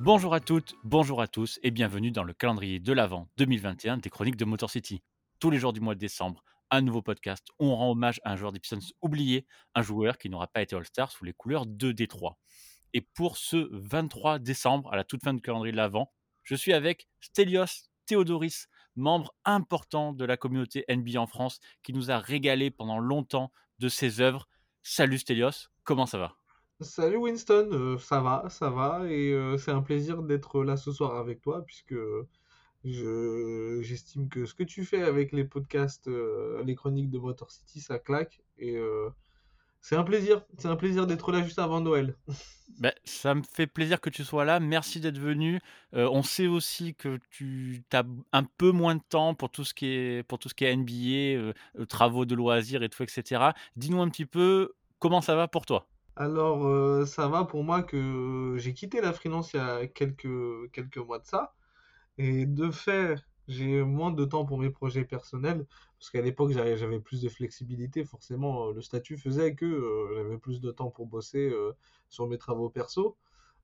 Bonjour à toutes, bonjour à tous et bienvenue dans le calendrier de l'Avent 2021 des chroniques de Motor City. Tous les jours du mois de décembre, un nouveau podcast on rend hommage à un joueur des Pistons oublié, un joueur qui n'aura pas été All-Star sous les couleurs de Détroit. Et pour ce 23 décembre, à la toute fin du calendrier de l'Avent, je suis avec Stelios Théodoris, membre important de la communauté NBA en France, qui nous a régalé pendant longtemps de ses œuvres. Salut Stelios, comment ça va? Salut Winston, euh, ça va, ça va, et euh, c'est un plaisir d'être là ce soir avec toi, puisque je, j'estime que ce que tu fais avec les podcasts, euh, les chroniques de Motor City, ça claque, et c'est un plaisir, c'est un plaisir d'être là juste avant Noël. Ben, ça me fait plaisir que tu sois là. Merci d'être venu. on sait aussi que tu as un peu moins de temps pour tout ce qui est, pour tout ce qui est NBA, travaux de loisirs et tout, etc. Dis-nous un petit peu comment ça va pour toi? Alors, euh, ça va pour moi que j'ai quitté la freelance il y a quelques, mois de ça. Et de fait, j'ai moins de temps pour mes projets personnels. Parce qu'à l'époque, j'avais, j'avais plus de flexibilité. Forcément, euh, le statut faisait que euh, j'avais plus de temps pour bosser sur mes travaux perso.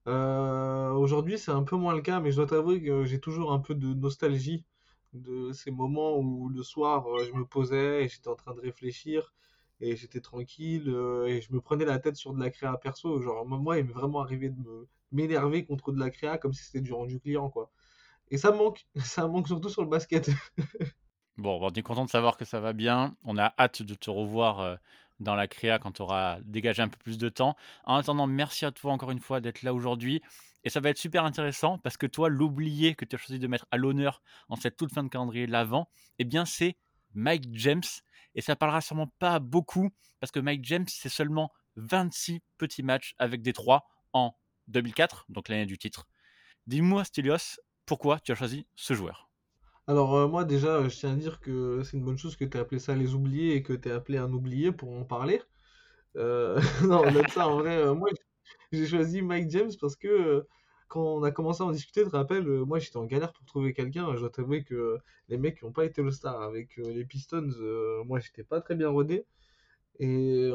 aujourd'hui, c'est un peu moins le cas, mais je dois t'avouer que j'ai toujours un peu de nostalgie de ces moments où le soir, je me posais et j'étais en train de réfléchir et j'étais tranquille euh, et je me prenais la tête sur de la créa perso. Genre, moi, il m'est vraiment arrivé de m'énerver contre de la créa comme si c'était du rendu client, quoi. Et ça manque, ça manque surtout sur le basket. bon, on est content de savoir que ça va bien. On a hâte de te revoir euh, dans la créa quand tu auras dégagé un peu plus de temps. En attendant, merci à toi encore une fois d'être là aujourd'hui. Et ça va être super intéressant parce que toi, l'oublié que tu as choisi de mettre à l'honneur en cette toute fin de calendrier l'avant, eh bien, c'est Mike James. Et ça parlera sûrement pas beaucoup parce que Mike James, c'est seulement 26 petits matchs avec 3 en 2004, donc l'année du titre. Dis-moi, Stelios, pourquoi tu as choisi ce joueur? Alors, euh, moi, déjà, je tiens à dire que c'est une bonne chose que tu aies appelé ça les oubliés et que tu aies appelé un oublié pour en parler. Euh, non, ça, en vrai, euh, moi, j'ai choisi Mike James parce que quand on a commencé à en discuter, tu te rappelles, euh, moi j'étais en galère pour trouver quelqu'un. Je dois t'avouer que les mecs n'ont pas été le star avec euh, les Pistons, euh, moi j'étais pas très bien rodé. Et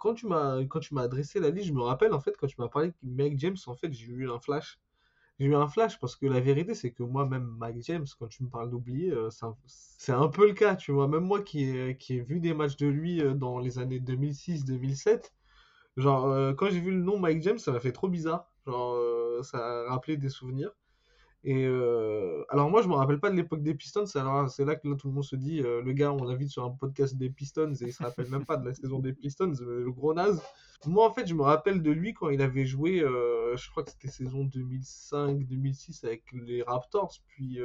quand tu m'as quand tu m'as adressé la liste, je me rappelle en fait quand tu m'as parlé de Mike James, en fait j'ai eu un flash. J'ai eu un flash parce que la vérité c'est que moi même Mike James, quand tu me parles d'oublier, c'est un, peu le cas, tu vois. Même moi qui ai, qui ai vu des matchs de lui dans les années 2006-2007, genre quand j'ai vu le nom Mike James, ça m'a fait trop bizarre. Genre, euh, ça a rappelé des souvenirs. Et euh, alors moi je me rappelle pas de l'époque des Pistons, c'est là que tout le monde se dit euh, le gars on l'invite sur un podcast des Pistons et il se rappelle même pas de la saison des Pistons, le gros naze. Moi en fait je me rappelle de lui quand il avait joué, je crois que c'était saison 2005-2006 avec les Raptors puis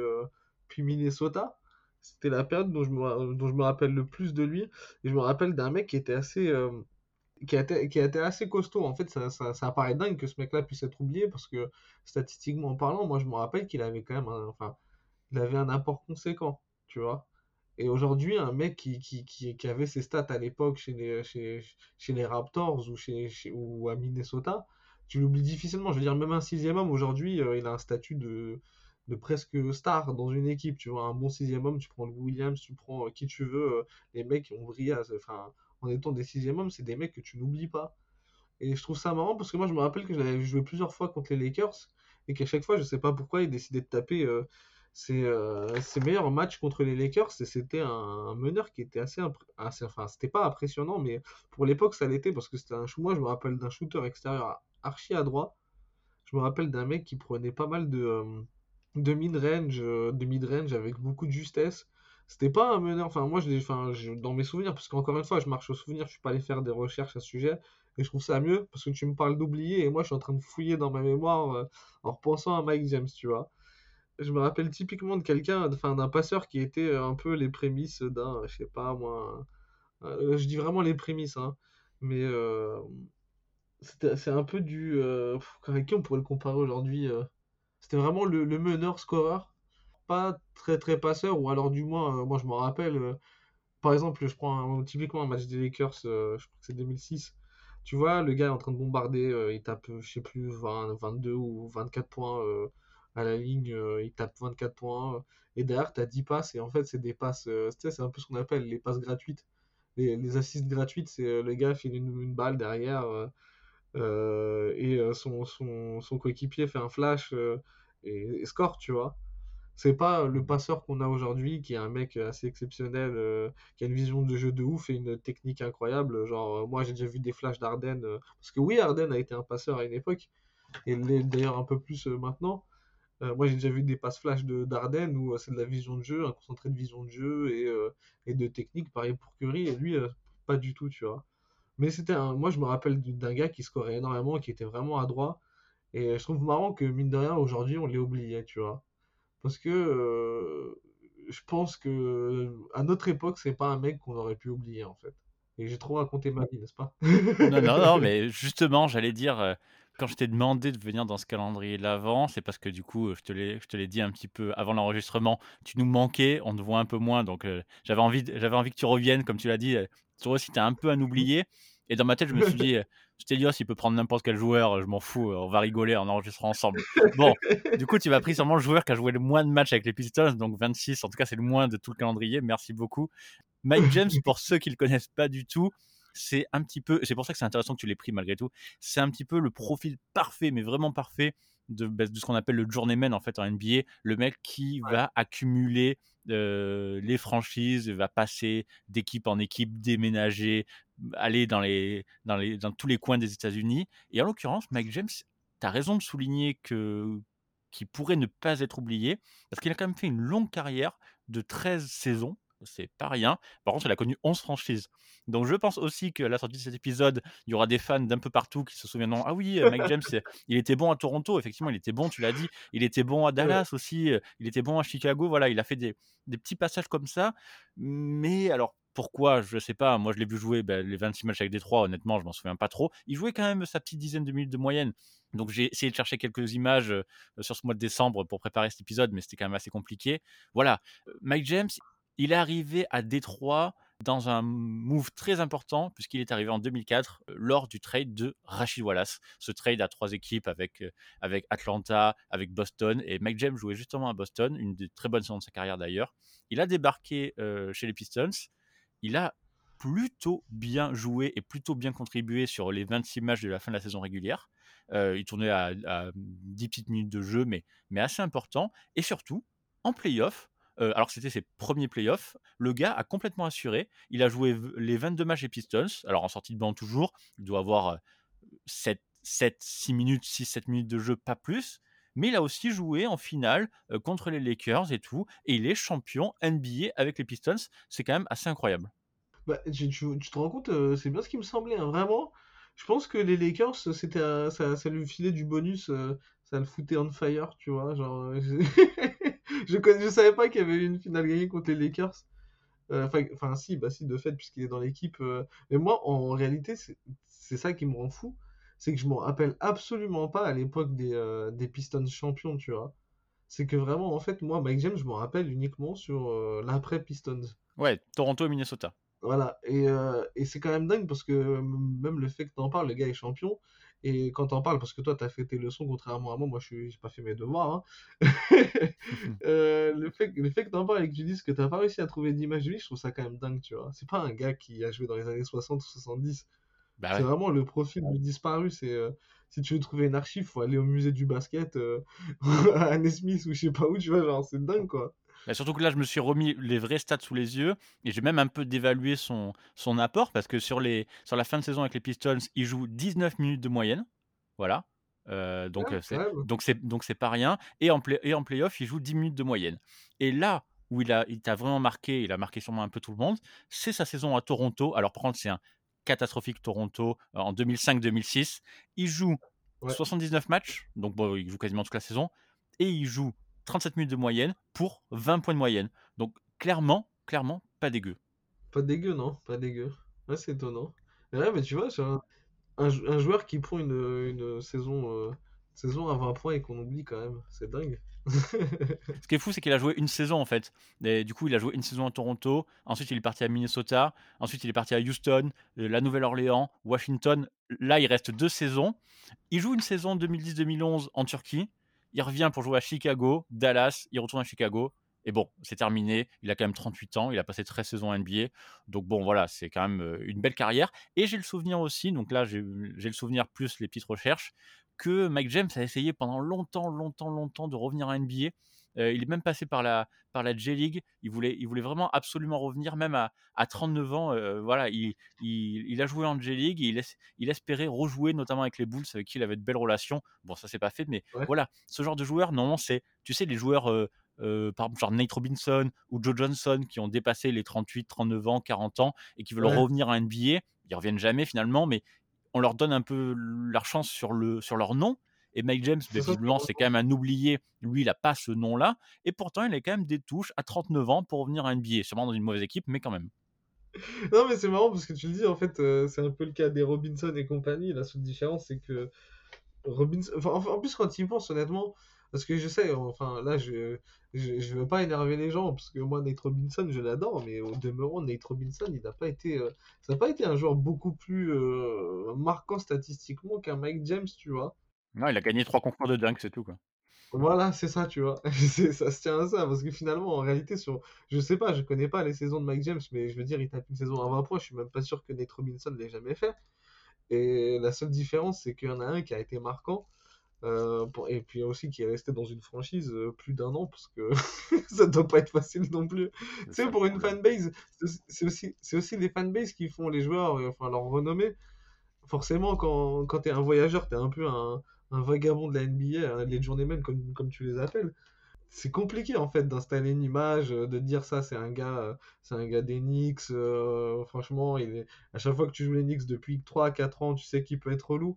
puis Minnesota. C'était la période dont je, me, dont je me rappelle le plus de lui. Et je me rappelle d'un mec qui était assez, qui a, été, qui a été assez costaud. En fait, ça, ça, ça paraît dingue que ce mec-là puisse être oublié parce que statistiquement parlant, moi je me rappelle qu'il avait quand même un, enfin, il avait un apport conséquent, tu vois. Et aujourd'hui, un mec qui, qui, qui, qui, avait ses stats à l'époque chez les, chez, chez les Raptors ou, chez, ou à Minnesota, tu l'oublies difficilement. Je veux dire, même un sixième homme aujourd'hui, euh, il a un statut de, de presque star dans une équipe. Tu vois, un bon sixième homme, tu prends le Williams, tu prends euh, qui tu veux, euh, les mecs ont brillé. Enfin, en étant des sixième hommes, c'est des mecs que tu n'oublies pas. Et je trouve ça marrant parce que moi, je me rappelle que j'avais joué plusieurs fois contre les Lakers et qu'à chaque fois, je sais pas pourquoi, ils décidaient de taper euh, euh, ses, meilleurs matchs contre les Lakers. Et c'était un, meneur qui était assez, assez enfin, c'était pas impressionnant, mais pour l'époque, ça l'était parce que c'était un Moi, je me rappelle d'un shooter extérieur archi à droit. Je me rappelle d'un mec qui prenait pas mal de, euh, de mid-range, de mid-range avec beaucoup de justesse c'était pas un meneur. Enfin, moi, je enfin, dans mes souvenirs, parce qu'encore une fois, je marche aux souvenirs, je suis pas allé faire des recherches à ce sujet, et je trouve ça mieux parce que tu me parles d'oublier, et moi, je suis en train de fouiller dans ma mémoire euh, en repensant à Mike James, tu vois. Je me rappelle typiquement de quelqu'un, enfin, d'un passeur qui était euh, un peu les prémices d'un, je sais pas, moi. Euh, je dis vraiment les prémices, hein, mais c'est un peu du. avec qui on pourrait le comparer aujourd'hui C'était vraiment le, le meneur scoreur pas très très passeur, ou alors du moins, euh, moi je me rappelle, euh, par exemple, je prends typiquement un match des Lakers, euh, je crois que c'est 2006, tu vois, le gars est en train de bombarder, il tape, je sais plus, 20, 22 ou 24 points à la ligne, il tape 24 points, et derrière, tu as 10 passes, et en fait, c'est des passes, c'est un peu ce qu'on appelle les passes gratuites. Les, les gratuites, c'est le gars file une, balle derrière et son, son, son coéquipier fait un flash et, et score, tu vois. C'est pas le passeur qu'on a aujourd'hui, qui est un mec assez exceptionnel, euh, qui a une vision de jeu de ouf et une technique incroyable. Genre, euh, moi j'ai déjà vu des flashs d'Arden, euh, parce que oui, Arden a été un passeur à une époque, et l'est d'ailleurs un peu plus euh, maintenant. Moi j'ai déjà vu des passes flash de d'Arden où c'est de la vision de jeu, un concentré de vision de jeu et, et de technique, pareil pour Curry, et lui, pas du tout, tu vois. Mais c'était moi je me rappelle d'un gars qui scorait énormément, qui était vraiment adroit, et je trouve marrant que mine de rien, aujourd'hui on l'ait oublié, tu vois. Parce que euh, je pense que à notre époque, c'est pas un mec qu'on aurait pu oublier en fait. Et j'ai trop raconté ma vie, n'est-ce pas? Non, non, non, mais justement, j'allais dire, heu, quand je t'ai demandé de venir dans ce calendrier de l'avent, c'est parce que du coup, je te l'ai je te l'ai dit un petit peu avant l'enregistrement, tu nous manquais, on te voit un peu moins donc j'avais envie de j'avais envie que tu reviennes comme tu l'as dit, toi aussi tu es un peu un oublié et dans ma tête, je me suis dit, «Stelios, il peut prendre n'importe quel joueur, je m'en fous, on va rigoler en enregistrant ensemble». Bon, du coup, tu m'as pris sûrement le joueur qui a joué le moins de matchs avec les Pistons, donc 26, en tout cas, c'est le moins de tout le calendrier, merci beaucoup. Mike James, pour ceux qui le connaissent pas du tout, c'est un petit peu, c'est pour ça que c'est intéressant que tu l'aies pris malgré tout, c'est un petit peu le profil parfait, mais vraiment parfait de, bah, de ce qu'on appelle le journeyman en fait en NBA, le mec qui Ouais, va accumuler euh, les franchises, va passer d'équipe en équipe, déménager, aller dans, les, dans, les, dans tous les coins des États-Unis. Et en l'occurrence, Mike James, tu as raison de souligner que qui pourrait ne pas être oublié, parce qu'il a quand même fait une longue carrière de 13 saisons, c'est pas rien. Par contre, il a connu 11 franchises. Donc je pense aussi qu'à la sortie de cet épisode, il y aura des fans d'un peu partout qui se souviendront Ah oui, Mike James, il était bon à Toronto, effectivement, il était bon, tu l'as dit. Il était bon à. Dallas aussi, euh, il était bon à Chicago. Voilà, il a fait des, des petits passages comme ça. Mais alors, pourquoi Je sais pas. Moi, je l'ai vu jouer ben, les 26 matchs avec Détroit, honnêtement, je m'en souviens pas trop. Il jouait quand même sa petite dizaine de minutes de moyenne. Donc j'ai essayé de chercher quelques images sur ce mois de décembre pour préparer cet épisode, mais c'était quand même assez compliqué. Voilà, Mike James, il est arrivé à Détroit dans un move très important, puisqu'il est arrivé en 2004 euh, lors du trade de Rachid Wallace. Ce trade à trois équipes avec, Atlanta, avec Boston. Et Mike James jouait justement à Boston, une des très bonnes saisons de sa carrière d'ailleurs. Il a débarqué chez les Pistons. Il a plutôt bien joué et plutôt bien contribué sur les 26 matchs de la fin de la saison régulière. Euh, il tournait à, à 10 petites minutes de jeu, mais, assez important. Et surtout, en playoff, euh, alors que c'était ses premiers playoffs, le gars a complètement assuré. Il a joué les 22 matchs des Pistons, alors en sortie de banc toujours, il doit avoir euh, 7, 7 6 minutes, 6-7 minutes de jeu, pas plus. Mais il a aussi joué en finale contre les Lakers et tout, et il est champion NBA avec les Pistons. C'est quand même assez incroyable. Bah, tu, te rends compte, c'est bien ce qui me semblait, hein, vraiment. Je pense que les Lakers, c'était ça, ça lui filait du bonus, ça le foutait on fire, tu vois. Je, je, connais- je savais pas qu'il y avait eu une finale gagnée contre les Lakers. Enfin, si, bah si, de fait, puisqu'il est dans l'équipe. Mais moi, en réalité, c'est ça qui me rend fou. C'est que je m'en rappelle absolument pas à l'époque des, euh, des Pistons champions, tu vois. C'est que vraiment, en fait, moi, Mike James, je m'en rappelle uniquement sur euh, l'après Pistons. Ouais, Toronto et Minnesota. Voilà, et, euh, et c'est quand même dingue parce que même le fait que t'en parles, le gars est champion, et quand t'en parles, parce que toi t'as fait tes leçons contrairement à moi, moi je j'ai pas fait mes devoirs, hein. Euh, le fait, le fait que t'en parles et que tu dises que t'as pas réussi à trouver d'image de lui, je trouve ça quand même dingue, tu vois. C'est pas un gars qui a joué dans les années 60 ou 70, bah c'est ouais. vraiment le profil du disparu, c'est... euh, si tu veux trouver une archive, faut aller au musée du basket, euh, à Anne Smith ou je sais pas où, tu vois, genre c'est dingue quoi. Bah, surtout que là, je me suis remis les vrais stats sous les yeux et j'ai même un peu dévalué son, son apport parce que sur, les, sur la fin de saison avec les Pistons, il joue 19 minutes de moyenne. Voilà. Euh, donc, Ouais, euh, quand c'est, donc, c'est, donc c'est pas rien. Et en, play, et en playoff, il joue 10 minutes de moyenne. Et là où il, a, il t'a vraiment marqué, il a marqué sûrement un peu tout le monde, c'est sa saison à Toronto. Alors, par contre, c'est un catastrophique Toronto euh, en 2005-2006. Il joue Ouais. 79 matchs, donc bon, il joue quasiment toute la saison, et il joue 37 minutes de moyenne pour 20 points de moyenne. Donc clairement, clairement, pas dégueu. Pas dégueu, non? Pas dégueu. Ouais, c'est étonnant. Mais ouais, mais tu vois, c'est un, un jou- un joueur qui prend une, une saison, euh, saison à 20 points et qu'on oublie quand même. C'est dingue. Ce qui est fou, c'est qu'il a joué une saison en fait. Du coup, il a joué une saison à Toronto. Ensuite, il est parti à Minnesota. Ensuite, il est parti à Houston, euh, la Nouvelle-Orléans, Washington. Là, il reste deux saisons. Il joue une saison 2010-2011 en Turquie. Il revient pour jouer à Chicago, Dallas. Il retourne à Chicago. et bon, c'est terminé. Il a quand même 38 ans, il a passé 13 saisons NBA. Donc bon, voilà, c'est quand même euh, une belle carrière. Et j'ai le souvenir aussi, donc là, j'ai le souvenir plus les petites recherches, que Mike James a essayé pendant longtemps, longtemps, longtemps de revenir à NBA. Euh, il est même passé par la, par la J-League. Il voulait, il voulait vraiment absolument revenir, même à, à 39 ans. euh, voilà, il, il, il a joué en J-League il, es- il espérait rejouer, notamment avec les Bulls, avec qui il avait de belles relations. Bon, ça s'est pas fait, mais Ouais, voilà, ce genre de joueur, normalement, c'est, tu sais, les joueurs, euh, euh, par exemple, genre Nate Robinson ou Joe Johnson, qui ont dépassé les 38, 39 ans, 40 ans et qui veulent ouais, revenir à NBA. Ils reviennent jamais finalement, mais on leur donne un peu leur chance sur, le, sur leur nom. Et Mike James, ben, visiblement, c'est quand même un oublié. Lui, il n'a pas ce nom-là. Et pourtant, il a quand même des touches à 39 ans pour revenir à NBA. Sûrement dans une mauvaise équipe, mais quand même. Non, mais c'est marrant parce que tu le dis, en fait, euh, c'est un peu le cas des Robinson et compagnie. La seule différence, c'est que Robinson. Enfin, en en plus, quand il pense, honnêtement, parce que je sais, enfin, là, je, je, je veux pas énerver les gens, parce que moi, Nate Robinson, je l'adore, mais au demeurant, Nate Robinson, il n'a pas été. euh, ça n'a pas été un joueur beaucoup plus euh, marquant statistiquement qu'un Mike James, tu vois. Non, il a gagné trois concours de dunk, c'est tout. Quoi. Voilà, c'est ça, tu vois. Ça se tient à ça, parce que finalement, en réalité, sur, je sais pas, je connais pas les saisons de Mike James, mais je veux dire, il tape une saison à 20 points, je suis même pas sûr que Nate Robinson l'ait jamais fait. Et la seule différence, c'est qu'il y en a un qui a été marquant, euh, pour- et puis aussi qui est resté dans une franchise euh, plus d'un an, parce que ça doit pas être facile non plus. Tu C'est sais, pour une fanbase, c'est aussi, c'est aussi, les fanbases qui font les joueurs, euh, enfin leur renommée. Forcément, quand, quand t'es un voyageur, t'es un peu un, un vagabond de la NBA, un lead journeyman, comme, comme tu les appelles c'est compliqué en fait d'installer une image, de dire ça c'est un gars, c'est un gars des Knicks. euh, franchement, il est... à chaque fois que tu joues les Knicks depuis 3 à 4 ans, tu sais qu'il peut être relou.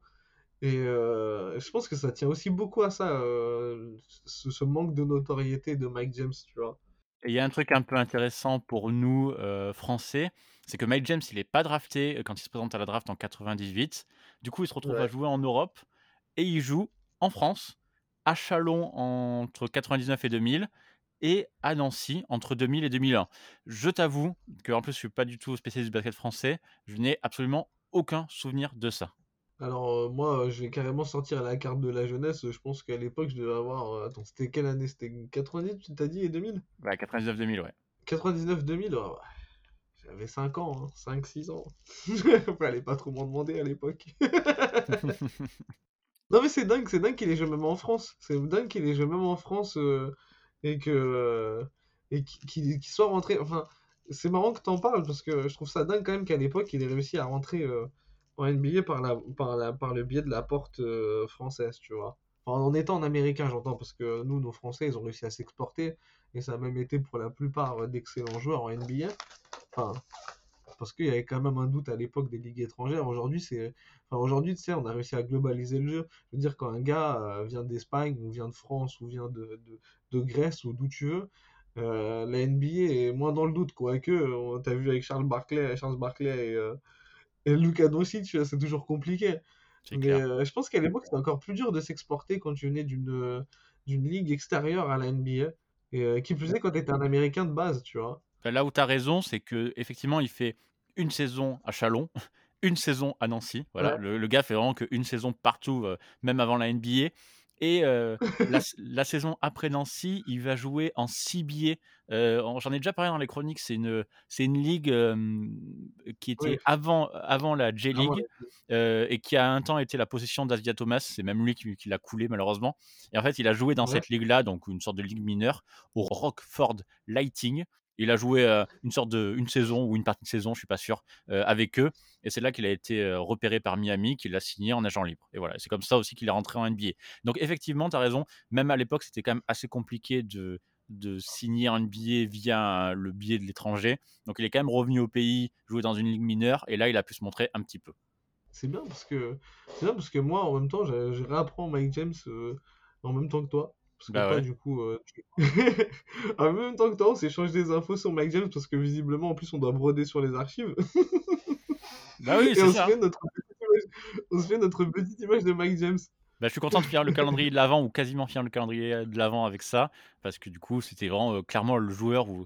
Et euh, je pense que ça tient aussi beaucoup à ça, euh, ce, ce manque de notoriété de Mike James, tu vois. Et il y a un truc un peu intéressant pour nous, euh, Français, c'est que Mike James, il n'est pas drafté quand il se présente à la draft en 98. Du coup, il se retrouve à jouer en Europe et il joue en France, à Chalon entre 99 et 2000 et à Nancy entre 2000 et 2001. Je t'avoue que, en plus, je suis pas du tout spécialiste du basket français, je n'ai absolument aucun souvenir de ça. Alors euh, moi, euh, je vais carrément sortir la carte de la jeunesse. Je pense qu'à l'époque, je devais avoir... euh, Attends, c'était quelle année? C'était 90, tu t'as dit, et 2000? Ouais, 99-2000, ouais. 99-2000, ouais, ouais. J'avais 5 ans, hein, 5-6 ans. Fallait pas trop m'en demander à l'époque. Non mais c'est dingue, c'est dingue qu'il ait joué même en France. C'est dingue qu'il ait joué même en France euh, et que euh, et qu'il soit rentré. Enfin, c'est marrant que t'en parles parce que je trouve ça dingue quand même qu'à l'époque il ait réussi à rentrer euh, en NBA par la par la par le biais de la porte euh, française, tu vois. En étant en américain, j'entends parce que nous, nos Français, ils ont réussi à s'exporter et ça a même été pour la plupart d'excellents joueurs en NBA. Enfin, parce qu'il y avait quand même un doute à l'époque des ligues étrangères. Aujourd'hui, aujourd'hui, tu sais, on a réussi à globaliser le jeu. Je veux dire, quand un gars euh, vient d'Espagne, ou vient de France, ou vient de, de, Grèce, ou d'où tu veux, euh, la NBA est moins dans le doute, quoique, on t'a vu avec Charles Barkley, Charles Barkley et, et Luka Doncic, tu vois, c'est toujours compliqué. Mais euh, je pense qu'à l'époque, c'était encore plus dur de s'exporter quand tu venais d'une euh, d'une ligue extérieure à la NBA. Et euh, qui plus est, quand tu étais un Américain de base, tu vois. Bah, Là où tu as raison, c'est que effectivement, il fait une saison à Chalon, une saison à Nancy. Voilà, Ouais, le, le gars fait vraiment qu'une saison partout, euh, même avant la NBA. Et euh, la, saison après Nancy, il va jouer en CBA. Euh, en- J'en ai déjà parlé dans les chroniques. C'est une, c'est une ligue euh, qui oui, était avant, avant la la- euh, et qui a un temps été la possession d'Asia Thomas. C'est même lui qui, qui l'a coulé malheureusement. Et en fait, il a joué dans Ouais. cette ligue-là, donc une sorte de ligue mineure, au Rockford Lighting. Il a joué une sorte de une saison ou une partie de saison, je suis pas sûr, avec eux. Et c'est là qu'il a été repéré par Miami, qu'il a signé en agent libre. Et voilà, c'est comme ça aussi qu'il est rentré en NBA. Donc effectivement, tu as raison. Même à l'époque, c'était quand même assez compliqué de, de signer en NBA via le biais de l'étranger. Donc il est quand même revenu au pays, joué dans une ligue mineure, et là, il a pu se montrer un petit peu. C'est bien parce que c'est parce que moi en même temps je, je réapprends Mike James en même temps que toi parce que Bah toi ouais. du coup euh, en même temps que toi on s'échange des infos sur Mike James parce que visiblement en plus on doit broder sur les archives Bah oui, c'est on se ça. fait notre petite image, on se fait notre petite image de Mike James. Bah, je suis content de finir le calendrier de l'avant ou quasiment finir le calendrier de l'avant avec ça parce que du coup c'était vraiment euh, clairement le joueur où,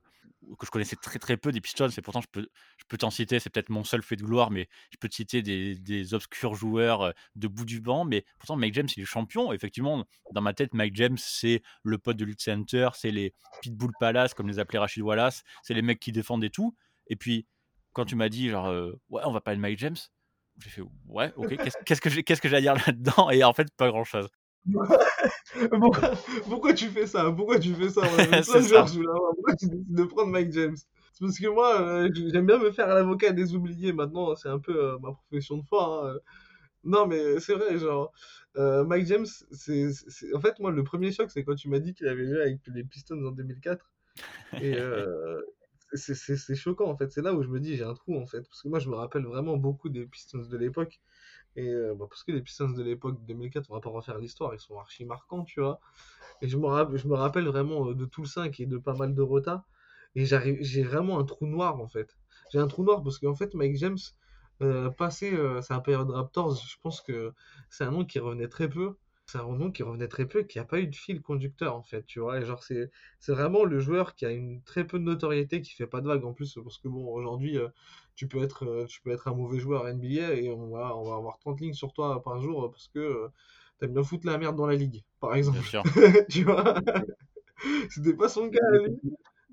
que je connaissais très, très peu des Pistons et pourtant je peux je peux t'en citer, c'est peut-être mon seul fait de gloire, mais je peux te citer des des obscurs joueurs, heu, de bout du banc, mais pourtant Mike James, il est champion. Effectivement, dans ma tête, Mike James, c'est le pote de Luke Center, c'est les Pitbull Palace, comme les appelait Rachid Wallace, c'est les mecs qui défendent et tout. Et puis, quand tu m'as dit genre, heu: «Ouais, on va parler de Mike James», j'ai fait: «Ouais, OK, qu'est-ce que j'ai qu'est-ce que j'ai à dire là-dedans?» et en fait, pas grand chose. Pourquoi pourquoi tu fais ça? Pourquoi tu fais ça? Ouais, ça, genre, ça. pourquoi tu décides de prendre Mike James? C'est parce que moi, heu, j j'aime bien me faire l'avocat des oubliés maintenant, c'est un peu, heu, ma profession de foi, hein. Non, mais c'est vrai, genre, heu, Mike James, c'est en fait, moi, le premier choc, c'est quand tu m'as dit qu'il avait joué avec les Pistons en 2004 et c'est choquant, en fait. C'est là où je me dis: «J'ai un trou», en fait, parce que moi, je me rappelle vraiment beaucoup des Pistons de l'époque et heu, bah, parce que les Pistons de l'époque 2004, on va pas refaire l'histoire, ils sont archi marquants, tu vois? Et je me rapp je me rappelle vraiment, heu, de tout le 5 et de pas mal de retas et j'arrive j'ai vraiment un trou noir, en fait. J'ai un trou noir parce qu'en fait, Mike James, heu, passé, heu, sa période Raptors, je pense que c'est un nom qui revenait très peu. C'est un nom qui revenait très peu qui a pas eu de fil conducteur, en fait, tu vois? Et genre, c'est c'est vraiment le joueur qui a une très peu de notoriété, qui fait pas de vagues en plus, parce que bon, aujourd'hui, tu peux être, heu, tu peux être un mauvais joueur NBA et on va on va avoir 30 lignes sur toi par jour, parce que, heu, tu bien foutre la merde dans la ligue, par Bien exemple. sûr. Tu vois? C'était pas son cas à.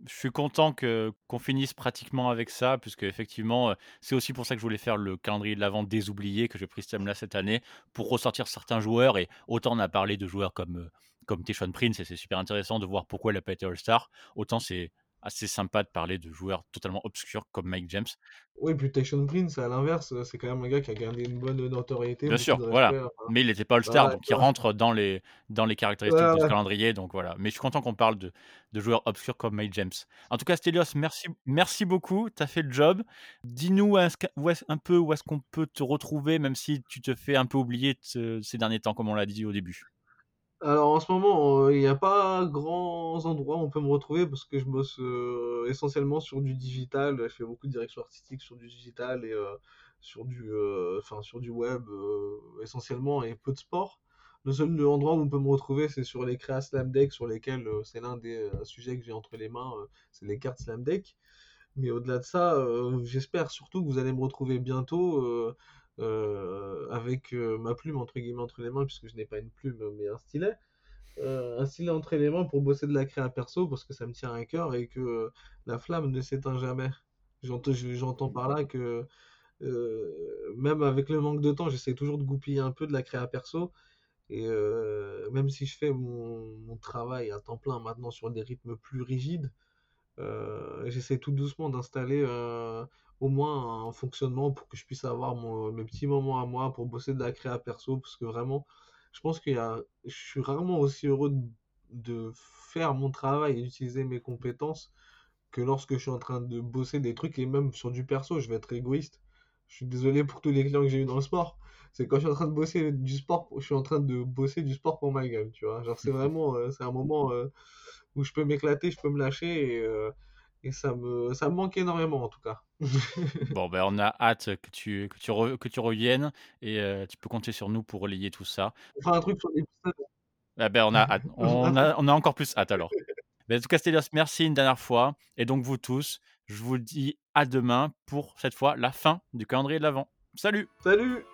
Je suis content que qu'on finisse pratiquement avec ça, puisque effectivement, heu, c'est aussi pour ça que je voulais faire le calendrier de l'avant des oubliés, que j'ai pris ce thème-là cette année, pour ressortir certains joueurs et autant on a parlé de joueurs comme, comme Tayshaun Prince et c'est super intéressant de voir pourquoi il a pas été All-Star, autant c'est assez sympa de parler de joueurs totalement obscurs comme Mike James. Oui, puis Tayshaun Prince, à l'inverse, heu, c'est quand même un gars qui a gardé une bonne notoriété, Bien sûr, voilà, enfin, mais il était pas All-Star, voilà, donc il rentre dans les dans les caractéristiques de ce calendrier, donc voilà. Mais je suis content qu'on parle de de joueurs obscurs comme Mike James. En tout cas, Stelios, merci merci beaucoup, tu as fait le job. Dis-nous un peu où est-ce qu'on peut te retrouver, même si tu te fais un peu oublier ce ces derniers temps, comme on l'a dit au début? Alors en ce moment, heu, il y a pas grands endroits où on peut me retrouver parce que je bosse, heu, essentiellement sur du digital. Je fais beaucoup de direction artistique sur du digital et heu, sur du, enfin sur du web, essentiellement et peu de sport. Le seul endroit où on peut me retrouver, c'est sur les créas Slam Deck sur lesquels, c'est l'un des, sujets que j'ai entre les mains, c'est les cartes Slam Deck. Mais au-delà de ça, j'espère surtout que vous allez me retrouver bientôt, avec, heu, ma plume entre guillemets «entre les mains» puisque je n'ai pas une plume, mais un stylet. Heu, un stylet entre les mains pour bosser de la créa perso parce que ça me tient à cœur et que, la flamme ne s'éteint jamais. J'ente je j'entends par là que, même avec le manque de temps, j'essaie toujours de goupiller un peu de la créa perso et même si je fais mon travail à temps plein maintenant sur des rythmes plus rigides, j'essaie tout doucement d'installer, heu, au moins un fonctionnement pour que je puisse avoir mon mes petits moments à moi pour bosser de la créa perso. Parce que vraiment, je pense qu'il y a je suis rarement aussi heureux de de faire mon travail et d'utiliser mes compétences que lorsque je suis en train de bosser des trucs et même sur du perso, je vais être égoïste. Je suis désolé pour tous les clients que j'ai eu dans le sport. C'est quand je suis en train de bosser du sport, je suis en train de bosser du sport pour ma gueule, tu vois? Genre c'est vraiment, heu, c'est un moment, heu, où je peux m'éclater, je peux me lâcher et heu et ça me ça me manque énormément en tout cas. Bon, ben, on a hâte que tu que tu re que tu reviennes et tu peux compter sur nous pour relayer tout ça. On fera un truc sur l'épisode, Ah ben, on a hâte. On a on a encore plus hâte alors. Beh, en tout cas, Stelios, merci une dernière fois et donc vous tous, je vous dis à demain pour cette fois la fin du calendrier de l'avent. Salut! salut!